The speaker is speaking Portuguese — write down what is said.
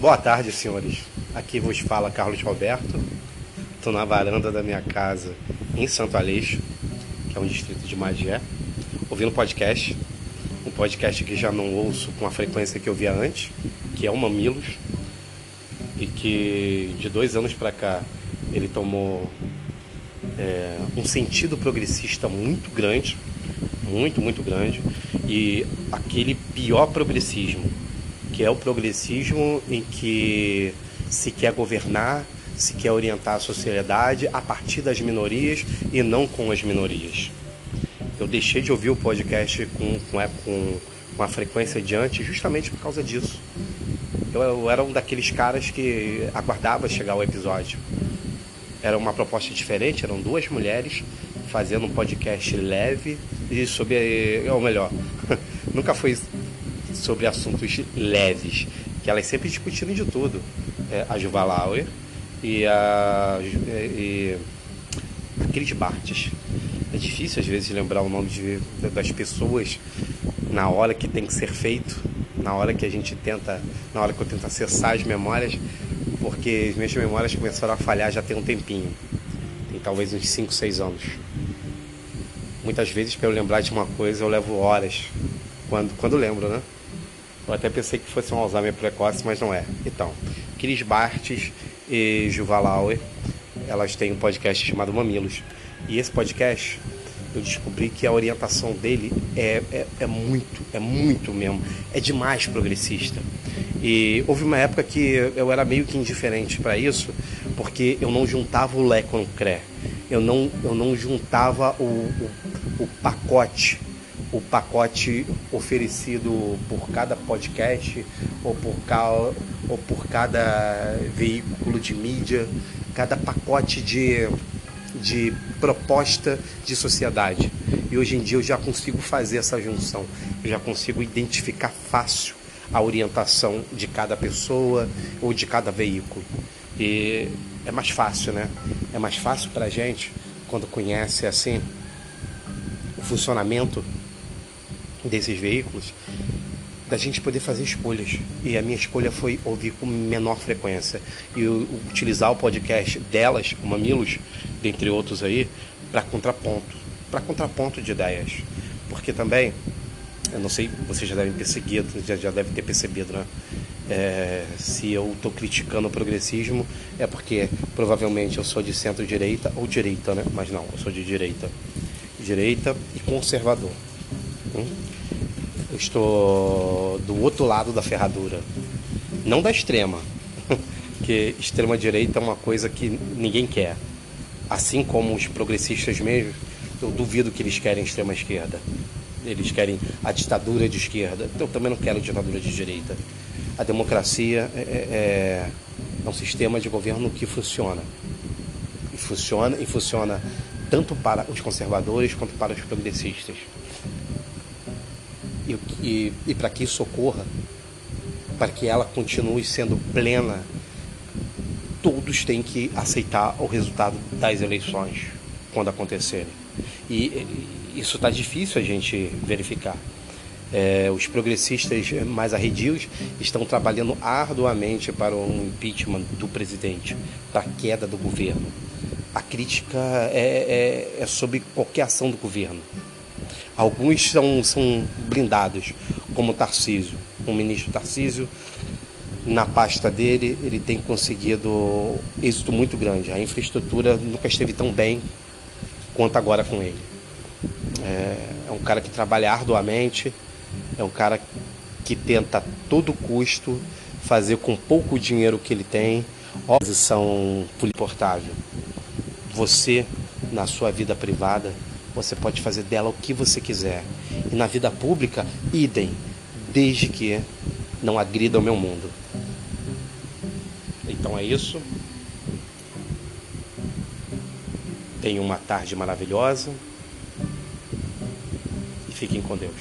Boa tarde, senhores. Aqui vos fala Carlos Roberto. Estou na varanda da minha casa em Santo Aleixo, que é um distrito de Magé, ouvindo podcast. Um podcast que já não ouço com a frequência que eu via antes, que é o Mamilos, e que de dois anos para cá ele tomou é, um sentido progressista muito grande, muito, muito grande, e aquele pior progressismo que é o progressismo em que se quer governar, se quer orientar a sociedade a partir das minorias e não com as minorias. Eu deixei de ouvir o podcast com, com, com, com a frequência de antes justamente por causa disso. Eu, eu era um daqueles caras que aguardava chegar o episódio. Era uma proposta diferente, eram duas mulheres fazendo um podcast leve e sobre. Ou melhor, nunca foi sobre assuntos leves, que elas sempre discutiram de tudo. É, a Juva Lauer e a, e a Cris Bartes. É difícil às vezes lembrar o nome de, das pessoas na hora que tem que ser feito, na hora que a gente tenta, na hora que eu tento acessar as memórias, porque as minhas memórias começaram a falhar já tem um tempinho. Tem talvez uns 5, 6 anos. Muitas vezes para eu lembrar de uma coisa eu levo horas. Quando, quando lembro, né? Eu até pensei que fosse um Alzheimer precoce, mas não é. Então, Cris Bartes e Juva elas têm um podcast chamado Mamilos. E esse podcast, eu descobri que a orientação dele é, é, é muito, é muito mesmo, é demais progressista. E houve uma época que eu era meio que indiferente para isso, porque eu não juntava o Lé com o Cré. Eu não, eu não juntava o, o, o pacote o pacote oferecido por cada podcast ou por, cada, ou por cada veículo de mídia, cada pacote de, de proposta de sociedade. E hoje em dia eu já consigo fazer essa junção, eu já consigo identificar fácil a orientação de cada pessoa ou de cada veículo. E é mais fácil, né? É mais fácil para a gente, quando conhece assim o funcionamento desses veículos, da gente poder fazer escolhas. E a minha escolha foi ouvir com menor frequência e utilizar o podcast delas, o Mamilos, dentre outros aí, para contraponto, para contraponto de ideias. Porque também, eu não sei, vocês já devem ter seguido, já, já devem ter percebido, né? É, se eu estou criticando o progressismo é porque provavelmente eu sou de centro-direita ou direita, né? Mas não, eu sou de direita. Direita e conservador. Hum? Estou do outro lado da ferradura, não da extrema, que extrema direita é uma coisa que ninguém quer. Assim como os progressistas mesmo, eu duvido que eles querem extrema esquerda. Eles querem a ditadura de esquerda. Eu também não quero ditadura de direita. A democracia é, é, é um sistema de governo que funciona. E funciona e funciona tanto para os conservadores quanto para os progressistas e, e, e para que isso ocorra, para que ela continue sendo plena, todos têm que aceitar o resultado das eleições quando acontecerem. E isso está difícil a gente verificar. É, os progressistas mais arredios estão trabalhando arduamente para o impeachment do presidente, para a queda do governo. A crítica é, é, é sobre qualquer ação do governo. Alguns são, são blindados, como Tarcísio. O ministro Tarcísio, na pasta dele, ele tem conseguido êxito muito grande. A infraestrutura nunca esteve tão bem quanto agora com ele. É, é um cara que trabalha arduamente, é um cara que tenta a todo custo fazer com pouco dinheiro que ele tem, posição portável. Você, na sua vida privada, você pode fazer dela o que você quiser. E na vida pública, idem, desde que não agrida o meu mundo. Então é isso. Tenham uma tarde maravilhosa e fiquem com Deus.